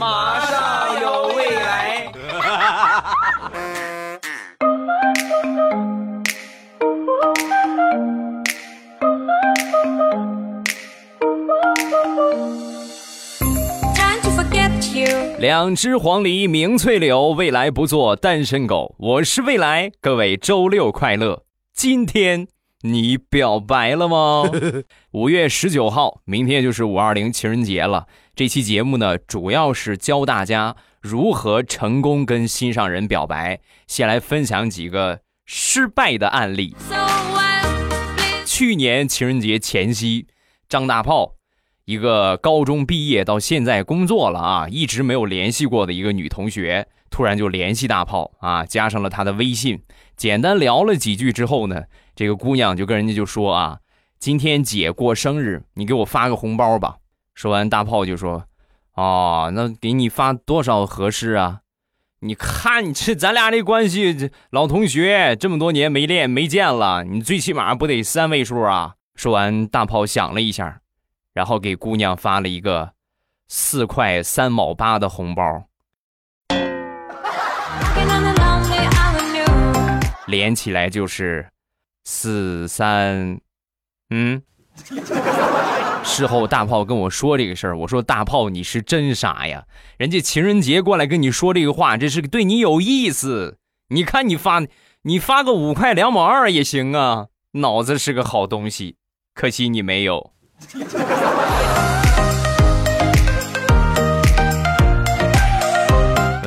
马上有未来。两只黄鹂鸣翠柳，未来不做单身狗。我是未来，各位周六快乐。今天你表白了吗？五月十九号，明天就是五二零情人节了。这期节目呢，主要是教大家如何成功跟心上人表白。先来分享几个失败的案例。去年情人节前夕，张大炮。一个高中毕业到现在工作了啊，一直没有联系过的一个女同学，突然就联系大炮啊，加上了他的微信，简单聊了几句之后呢，这个姑娘就跟人家就说啊，今天姐过生日，你给我发个红包吧。说完，大炮就说，哦，那给你发多少合适啊？你看你这咱俩这关系，老同学这么多年没练没见了，你最起码不得三位数啊？说完，大炮想了一下。然后给姑娘发了一个四块三毛八的红包，连起来就是四三，嗯。事后大炮跟我说这个事儿，我说大炮你是真傻呀，人家情人节过来跟你说这个话，这是对你有意思。你看你发你发个五块两毛二也行啊，脑子是个好东西，可惜你没有。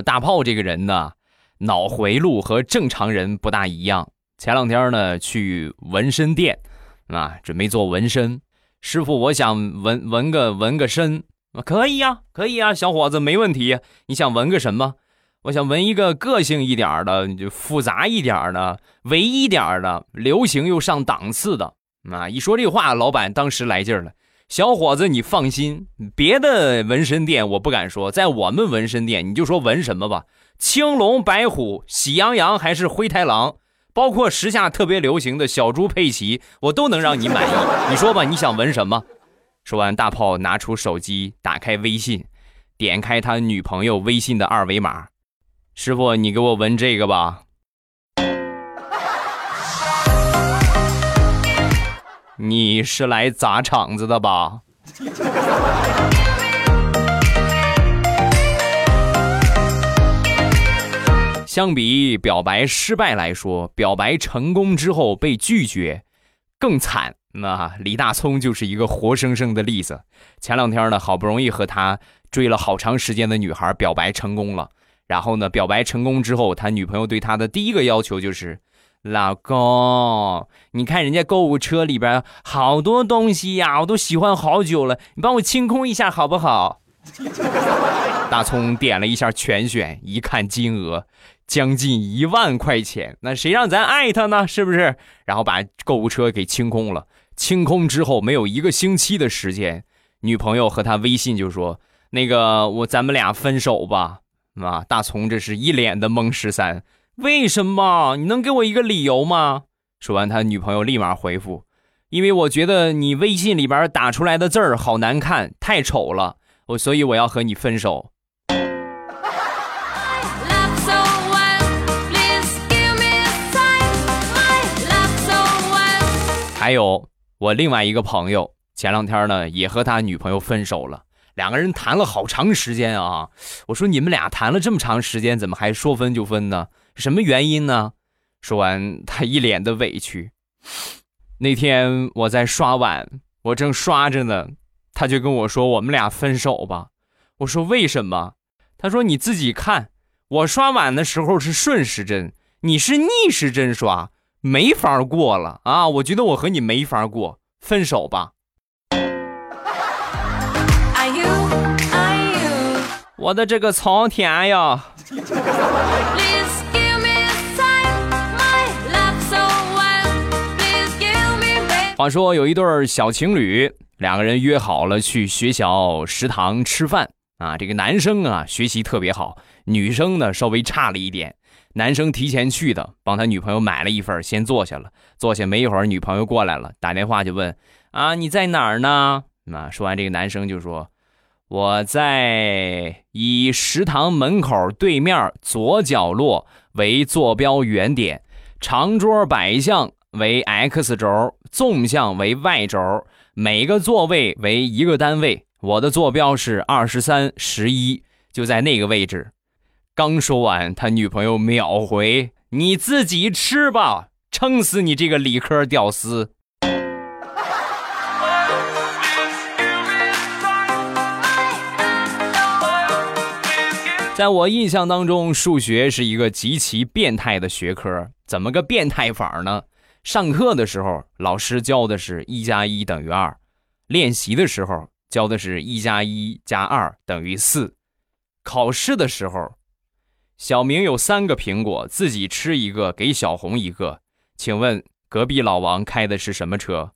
大炮这个人呢，脑回路和正常人不大一样。前两天呢，去纹身店，啊，准备做纹身。师傅，我想纹纹个纹个身，可以呀，可以呀，小伙子，没问题。你想纹个什么？我想纹一个个性一点的，就复杂一点的，唯一点的，流行又上档次的。啊！一说这话，老板当时来劲了。小伙子，你放心，别的纹身店我不敢说，在我们纹身店，你就说纹什么吧，青龙、白虎、喜羊羊还是灰太狼，包括时下特别流行的小猪佩奇，我都能让你满意。你说吧，你想纹什么？说完，大炮拿出手机，打开微信，点开他女朋友微信的二维码。师傅，你给我纹这个吧。你是来砸场子的吧？相比表白失败来说，表白成功之后被拒绝更惨。那李大聪就是一个活生生的例子。前两天呢，好不容易和他追了好长时间的女孩表白成功了，然后呢，表白成功之后，他女朋友对他的第一个要求就是。老公，你看人家购物车里边好多东西呀，我都喜欢好久了，你帮我清空一下好不好？大葱点了一下全选，一看金额将近一万块钱，那谁让咱爱他呢？是不是？然后把购物车给清空了。清空之后没有一个星期的时间，女朋友和他微信就说：“那个我咱们俩分手吧。”啊，大葱这是一脸的懵十三。为什么？你能给我一个理由吗？说完，他女朋友立马回复：“因为我觉得你微信里边打出来的字儿好难看，太丑了，我所以我要和你分手。”还有我另外一个朋友，前两天呢也和他女朋友分手了，两个人谈了好长时间啊。我说你们俩谈了这么长时间，怎么还说分就分呢？什么原因呢？说完，他一脸的委屈。那天我在刷碗，我正刷着呢，他就跟我说：“我们俩分手吧。”我说：“为什么？”他说：“你自己看，我刷碗的时候是顺时针，你是逆时针刷，没法过了啊！我觉得我和你没法过，分手吧。”我的这个苍天呀！话说有一对小情侣，两个人约好了去学校食堂吃饭啊。这个男生啊学习特别好，女生呢稍微差了一点。男生提前去的，帮他女朋友买了一份，先坐下了。坐下没一会儿，女朋友过来了，打电话就问：“啊，你在哪儿呢？”啊，说完这个男生就说：“我在以食堂门口对面左角落为坐标原点，长桌摆向为 x 轴，纵向为 y 轴，每个座位为一个单位。我的坐标是二十三十一，就在那个位置。刚说完，他女朋友秒回：“你自己吃吧，撑死你这个理科屌丝。”在我印象当中，数学是一个极其变态的学科。怎么个变态法呢？上课的时候，老师教的是一加一等于二；练习的时候，教的是一加一加二等于四；考试的时候，小明有三个苹果，自己吃一个，给小红一个。请问隔壁老王开的是什么车？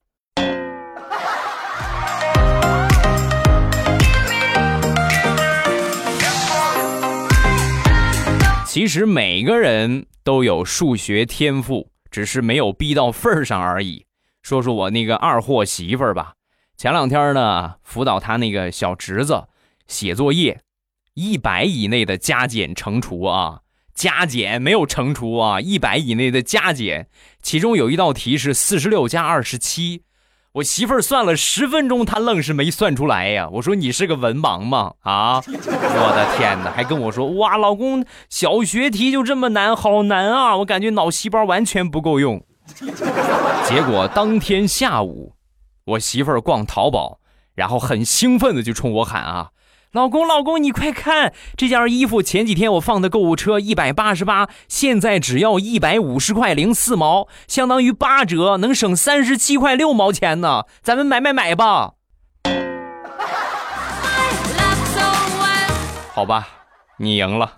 其实每个人都有数学天赋，只是没有逼到份儿上而已。说说我那个二货媳妇儿吧，前两天呢辅导他那个小侄子写作业，一百以内的加减乘除啊，加减没有乘除啊，一百以内的加减，其中有一道题是四十六加二十七。我媳妇儿算了十分钟，她愣是没算出来呀！我说你是个文盲吗？啊！我的天哪！还跟我说哇，老公，小学题就这么难，好难啊！我感觉脑细胞完全不够用。结果当天下午，我媳妇儿逛淘宝，然后很兴奋的就冲我喊啊。老公，老公，你快看这件衣服！前几天我放的购物车一百八十八，现在只要一百五十块零四毛，相当于八折，能省三十七块六毛钱呢。咱们买买买吧！好吧，你赢了。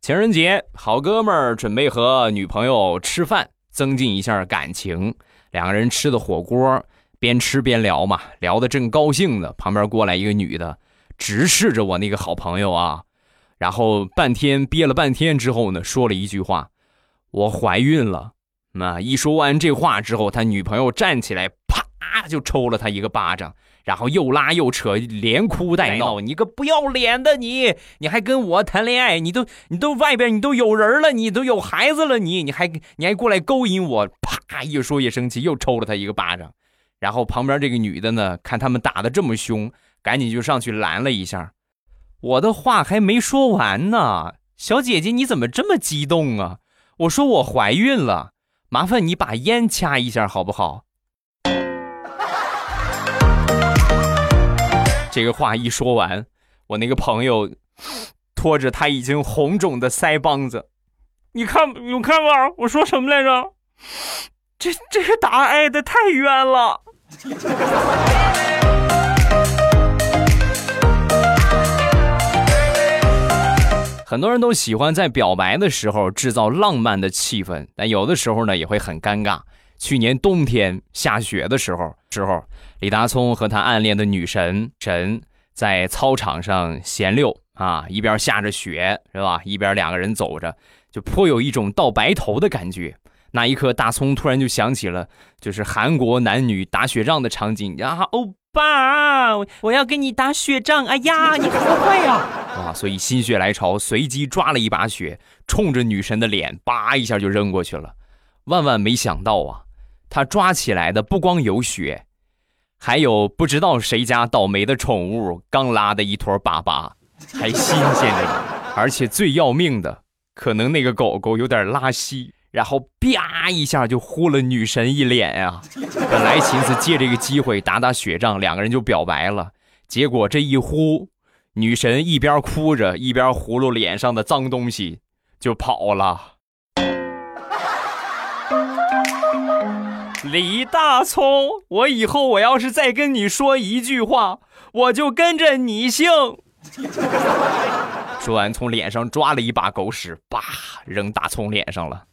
情人节，好哥们儿准备和女朋友吃饭，增进一下感情。两个人吃的火锅，边吃边聊嘛，聊得正高兴呢。旁边过来一个女的，直视着我那个好朋友啊，然后半天憋了半天之后呢，说了一句话：“我怀孕了。”那一说完这话之后，他女朋友站起来，啪就抽了他一个巴掌，然后又拉又扯，连哭带闹：“你个不要脸的你，你还跟我谈恋爱？你都你都外边你都有人了，你都有孩子了，你你还你还过来勾引我？”啪！越说越生气，又抽了他一个巴掌。然后旁边这个女的呢，看他们打的这么凶，赶紧就上去拦了一下。我的话还没说完呢，小姐姐你怎么这么激动啊？我说我怀孕了，麻烦你把烟掐一下好不好？这个话一说完，我那个朋友拖着他已经红肿的腮帮子，你看，你看吧，我说什么来着？这这个答案挨的太冤了。很多人都喜欢在表白的时候制造浪漫的气氛，但有的时候呢也会很尴尬。去年冬天下雪的时候，时候李大聪和他暗恋的女神神在操场上闲溜啊，一边下着雪是吧？一边两个人走着，就颇有一种到白头的感觉。那一刻，大葱突然就想起了，就是韩国男女打雪仗的场景啊！欧巴，我要跟你打雪仗！哎呀，你好坏呀！啊，所以心血来潮，随机抓了一把雪，冲着女神的脸，叭一下就扔过去了。万万没想到啊，他抓起来的不光有雪，还有不知道谁家倒霉的宠物刚拉的一坨粑粑，还新鲜着呢。而且最要命的，可能那个狗狗有点拉稀。然后啪一下就呼了女神一脸呀！本来寻思借这个机会打打雪仗，两个人就表白了。结果这一呼，女神一边哭着一边呼噜脸上的脏东西，就跑了。李大聪，我以后我要是再跟你说一句话，我就跟着你姓。说完，从脸上抓了一把狗屎，叭扔大葱脸上了。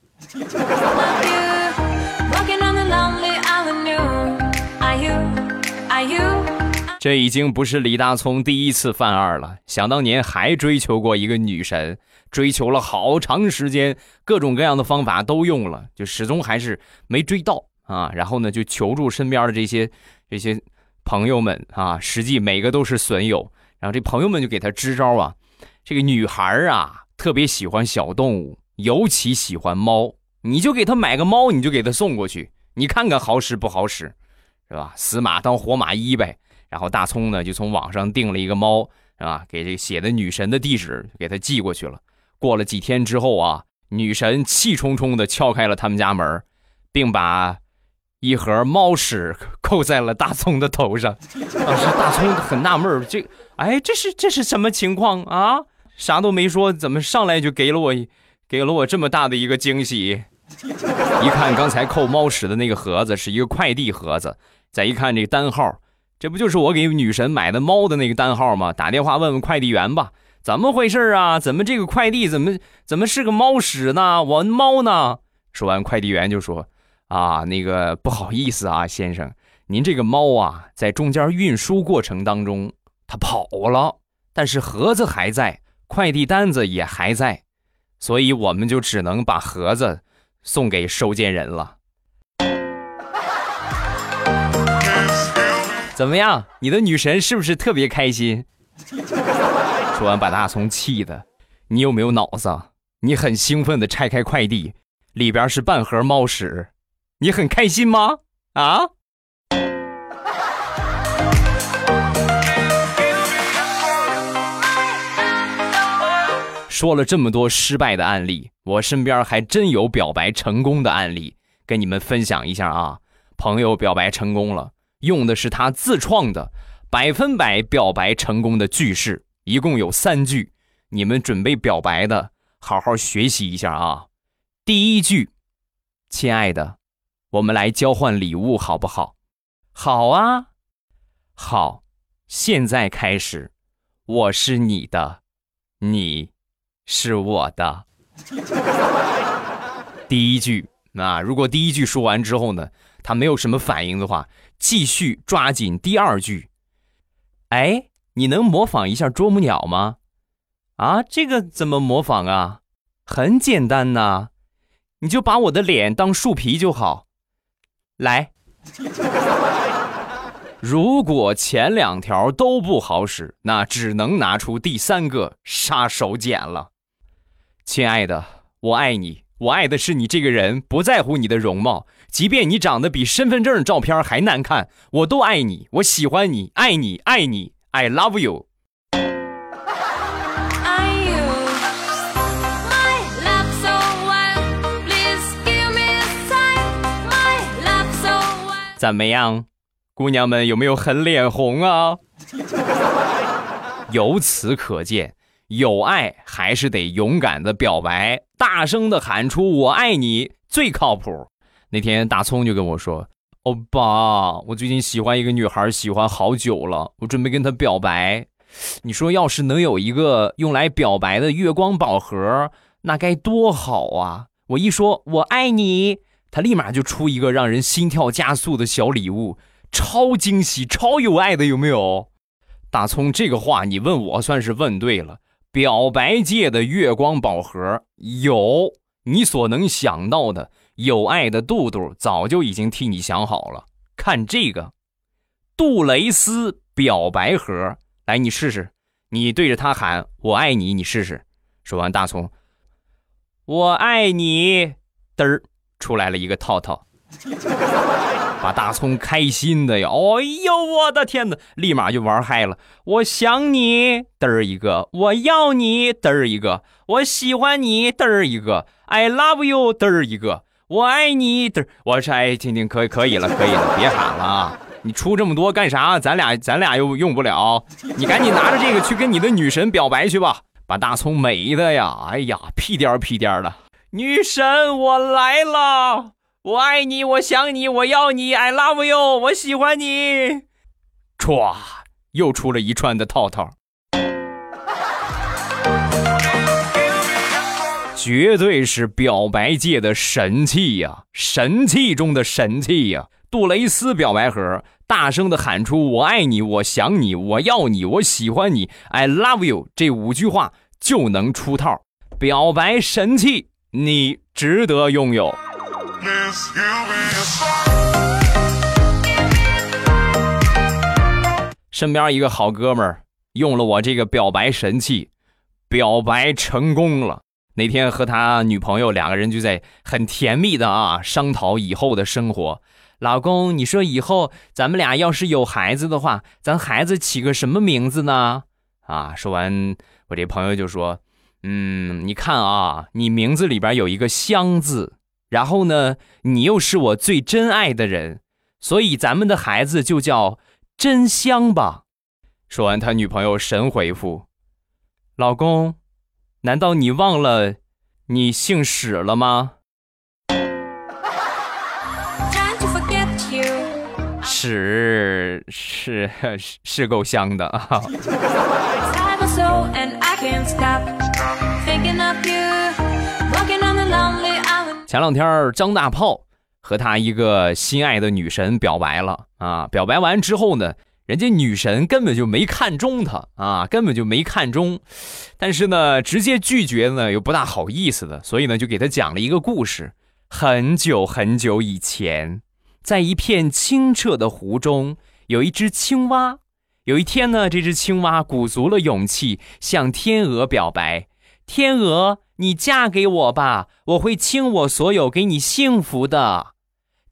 这已经不是李大聪第一次犯二了。想当年还追求过一个女神，追求了好长时间，各种各样的方法都用了，就始终还是没追到啊，然后呢就求助身边的这些这些朋友们啊，实际每个都是损友，然后这朋友们就给他支招啊，这个女孩啊特别喜欢小动物，尤其喜欢猫，你就给她买个猫，你就给她送过去，你看看好使不好使，是吧？死马当活马医呗。然后大葱呢就从网上订了一个猫，是吧？给这写的女神的地址给她寄过去了。过了几天之后啊。女神气冲冲地敲开了他们家门，并把一盒猫屎扣在了大葱的头上。当时大葱很纳闷这哎，这是这是什么情况啊？啥都没说，怎么上来就给了我给了我这么大的一个惊喜？一看刚才扣猫屎的那个盒子是一个快递盒子，再一看这单号，这不就是我给女神买的猫的那个单号吗？打电话问问快递员吧。怎么回事啊？怎么这个快递怎么怎么是个猫屎呢？我猫呢？说完，快递员就说：“啊，那个不好意思啊，先生，您这个猫啊，在中间运输过程当中它跑了，但是盒子还在，快递单子也还在，所以我们就只能把盒子送给收件人了。”怎么样？你的女神是不是特别开心？说完，把大葱气的，你有没有脑子？你很兴奋的拆开快递，里边是半盒猫屎，你很开心吗？啊？说了这么多失败的案例，我身边还真有表白成功的案例，跟你们分享一下啊。朋友表白成功了，用的是他自创的百分百表白成功的句式。一共有三句，你们准备表白的，好好学习一下啊！第一句，亲爱的，我们来交换礼物好不好？好啊，好，现在开始，我是你的，你是我的。第一句，那如果第一句说完之后呢，他没有什么反应的话，继续抓紧第二句。哎。你能模仿一下啄木鸟吗？啊，这个怎么模仿啊？很简单呐，你就把我的脸当树皮就好。来，如果前两条都不好使，那只能拿出第三个杀手锏了。亲爱的，我爱你，我爱的是你这个人，不在乎你的容貌，即便你长得比身份证照片还难看，我都爱你，我喜欢你，爱你，爱你。I love you。怎么样，姑娘们有没有很脸红啊？由此可见，有爱还是得勇敢的表白，大声的喊出“我爱你”最靠谱。那天大葱就跟我说。欧巴，我最近喜欢一个女孩，喜欢好久了，我准备跟她表白。你说，要是能有一个用来表白的月光宝盒，那该多好啊！我一说我爱你，他立马就出一个让人心跳加速的小礼物，超惊喜、超有爱的，有没有？大葱，这个话你问我算是问对了。表白界的月光宝盒有你所能想到的。有爱的肚肚早就已经替你想好了，看这个，杜蕾斯表白盒，来你试试，你对着他喊“我爱你”，你试试。说完，大葱，我爱你，嘚儿出来了一个套套，把大葱开心的呀！哎呦，我的天哪，立马就玩嗨了。我想你，嘚儿一个；我要你，嘚儿一个；我喜欢你，嘚儿一个。；I love you，嘚儿一个。我爱你！的，我是爱听听，可以可以了，可以了，别喊了啊，你出这么多干啥？咱俩咱俩又用不了，你赶紧拿着这个去跟你的女神表白去吧，把大葱美的呀，哎呀，屁颠儿屁颠儿的，女神我来了，我爱你，我想你，我要你，I love you，我喜欢你，歘，又出了一串的套套。绝对是表白界的神器呀，神器中的神器呀！杜蕾斯表白盒，大声的喊出“我爱你，我想你，我要你，我喜欢你，I love you” 这五句话就能出套。表白神器，你值得拥有。身边一个好哥们儿用了我这个表白神器，表白成功了。那天和他女朋友两个人就在很甜蜜的啊商讨以后的生活。老公，你说以后咱们俩要是有孩子的话，咱孩子起个什么名字呢？啊，说完，我这朋友就说：“嗯，你看啊，你名字里边有一个香字，然后呢，你又是我最珍爱的人，所以咱们的孩子就叫真香吧。”说完，他女朋友神回复：“老公，难道你忘了你姓史了吗？”屎是是是够香的啊！前两天张大炮和他一个心爱的女神表白了啊！表白完之后呢，人家女神根本就没看中他啊，根本就没看中。但是呢，直接拒绝呢又不大好意思的，所以呢就给他讲了一个故事。很久很久以前。在一片清澈的湖中，有一只青蛙。有一天呢，这只青蛙鼓足了勇气向天鹅表白：“天鹅，你嫁给我吧，我会倾我所有给你幸福的。”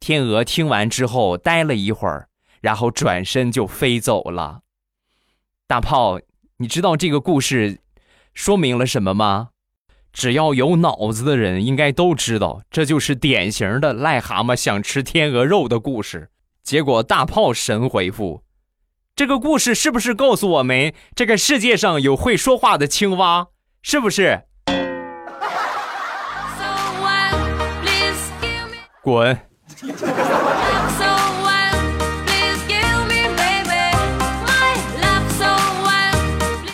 天鹅听完之后，呆了一会儿，然后转身就飞走了。大炮，你知道这个故事说明了什么吗？只要有脑子的人，应该都知道，这就是典型的癞蛤蟆想吃天鹅肉的故事。结果大炮神回复：“这个故事是不是告诉我们，这个世界上有会说话的青蛙？是不是？”滚！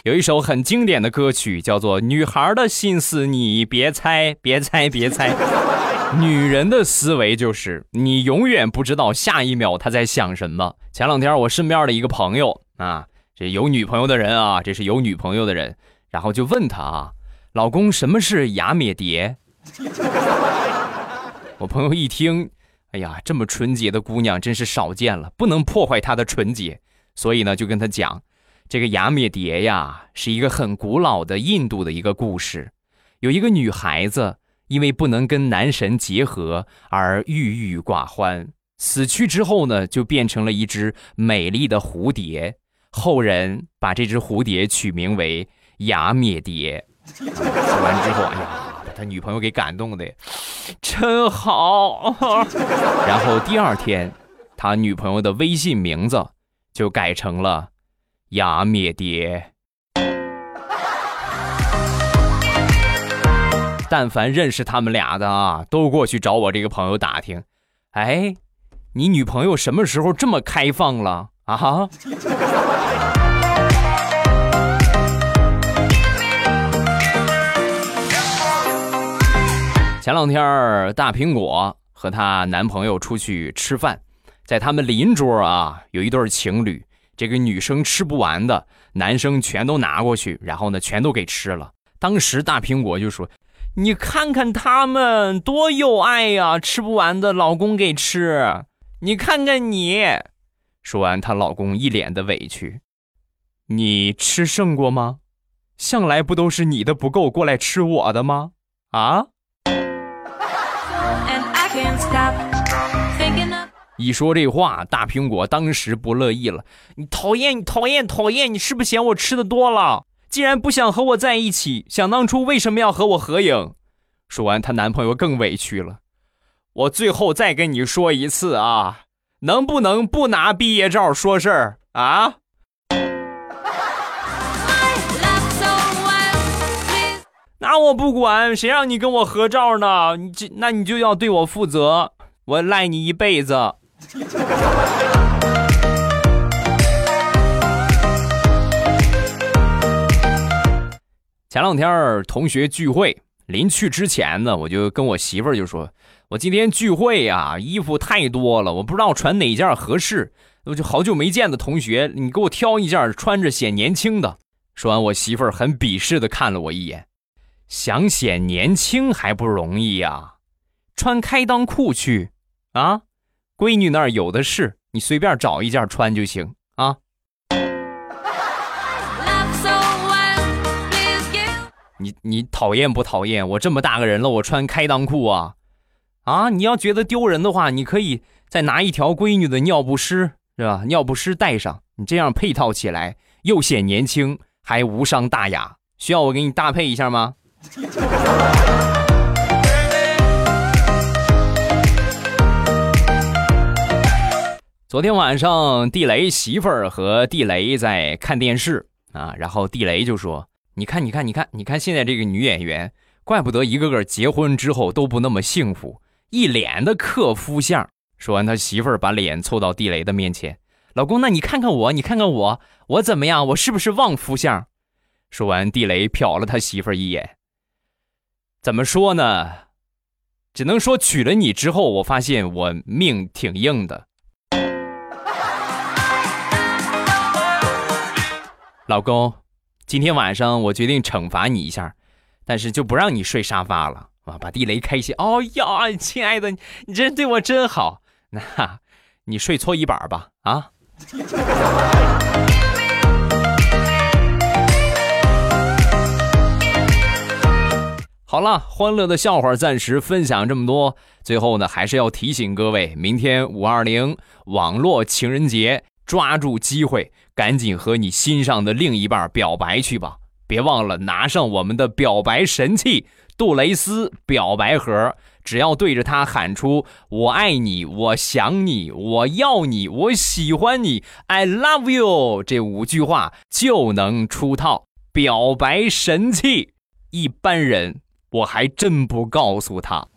有一首很经典的歌曲，叫做《女孩的心思你别猜，别猜，别猜》。女人的思维就是你永远不知道下一秒她在想什么。前两天我身边的一个朋友啊，这有女朋友的人啊，这是有女朋友的人，然后就问他啊，老公什么是雅美蝶？我朋友一听，哎呀，这么纯洁的姑娘真是少见了，不能破坏她的纯洁，所以呢，就跟他讲。这个雅灭蝶呀，是一个很古老的印度的一个故事。有一个女孩子，因为不能跟男神结合而郁郁寡欢，死去之后呢，就变成了一只美丽的蝴蝶。后人把这只蝴蝶取名为雅灭蝶。说完之后，哎呀，他女朋友给感动的，真好。然后第二天，他女朋友的微信名字就改成了。雅灭蝶。但凡认识他们俩的啊，都过去找我这个朋友打听。哎，你女朋友什么时候这么开放了啊？前两天大苹果和她男朋友出去吃饭，在他们邻桌啊，有一对情侣。这个女生吃不完的，男生全都拿过去，然后呢，全都给吃了。当时大苹果就说：“你看看他们多有爱呀，吃不完的老公给吃。你看看你。”说完，她老公一脸的委屈：“你吃剩过吗？向来不都是你的不够过来吃我的吗？啊？”一说这话，大苹果当时不乐意了。你讨厌，你讨厌，讨厌！你是不是嫌我吃的多了？既然不想和我在一起，想当初为什么要和我合影？说完，她男朋友更委屈了。我最后再跟你说一次啊，能不能不拿毕业照说事儿啊？那我不管，谁让你跟我合照呢？你这，那你就要对我负责，我赖你一辈子。前两天同学聚会，临去之前呢，我就跟我媳妇儿就说：“我今天聚会呀，衣服太多了，我不知道穿哪件合适。我就好久没见的同学，你给我挑一件穿着显年轻的。”说完，我媳妇儿很鄙视的看了我一眼：“想显年轻还不容易呀？穿开裆裤去啊？闺女那儿有的是，你随便找一件穿就行啊。你你讨厌不讨厌？我这么大个人了，我穿开裆裤啊？啊，你要觉得丢人的话，你可以再拿一条闺女的尿不湿，是吧？尿不湿带上，你这样配套起来又显年轻，还无伤大雅。需要我给你搭配一下吗？昨天晚上，地雷媳妇儿和地雷在看电视啊，然后地雷就说：“你看，你看，你看，你看，现在这个女演员，怪不得一个个结婚之后都不那么幸福。”一脸的克夫相。说完，他媳妇儿把脸凑到地雷的面前：“老公，那你看看我，你看看我，我怎么样？我是不是旺夫相？”说完，地雷瞟了他媳妇儿一眼。怎么说呢？只能说娶了你之后，我发现我命挺硬的。老公，今天晚上我决定惩罚你一下，但是就不让你睡沙发了。啊！把地雷开心。哦呀，亲爱的，你这对我真好。那，你睡搓衣板吧。啊！好了，欢乐的笑话暂时分享这么多。最后呢，还是要提醒各位，明天五二零网络情人节，抓住机会，赶紧和你心上的另一半表白去吧。别忘了拿上我们的表白神器。杜蕾斯表白盒，只要对着他喊出“我爱你，我想你，我要你，我喜欢你，I love you” 这五句话就能出套表白神器。一般人我还真不告诉他。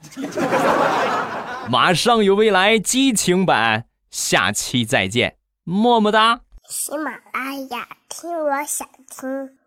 马上有未来激情版，下期再见，么么哒。喜马拉雅听，我想听。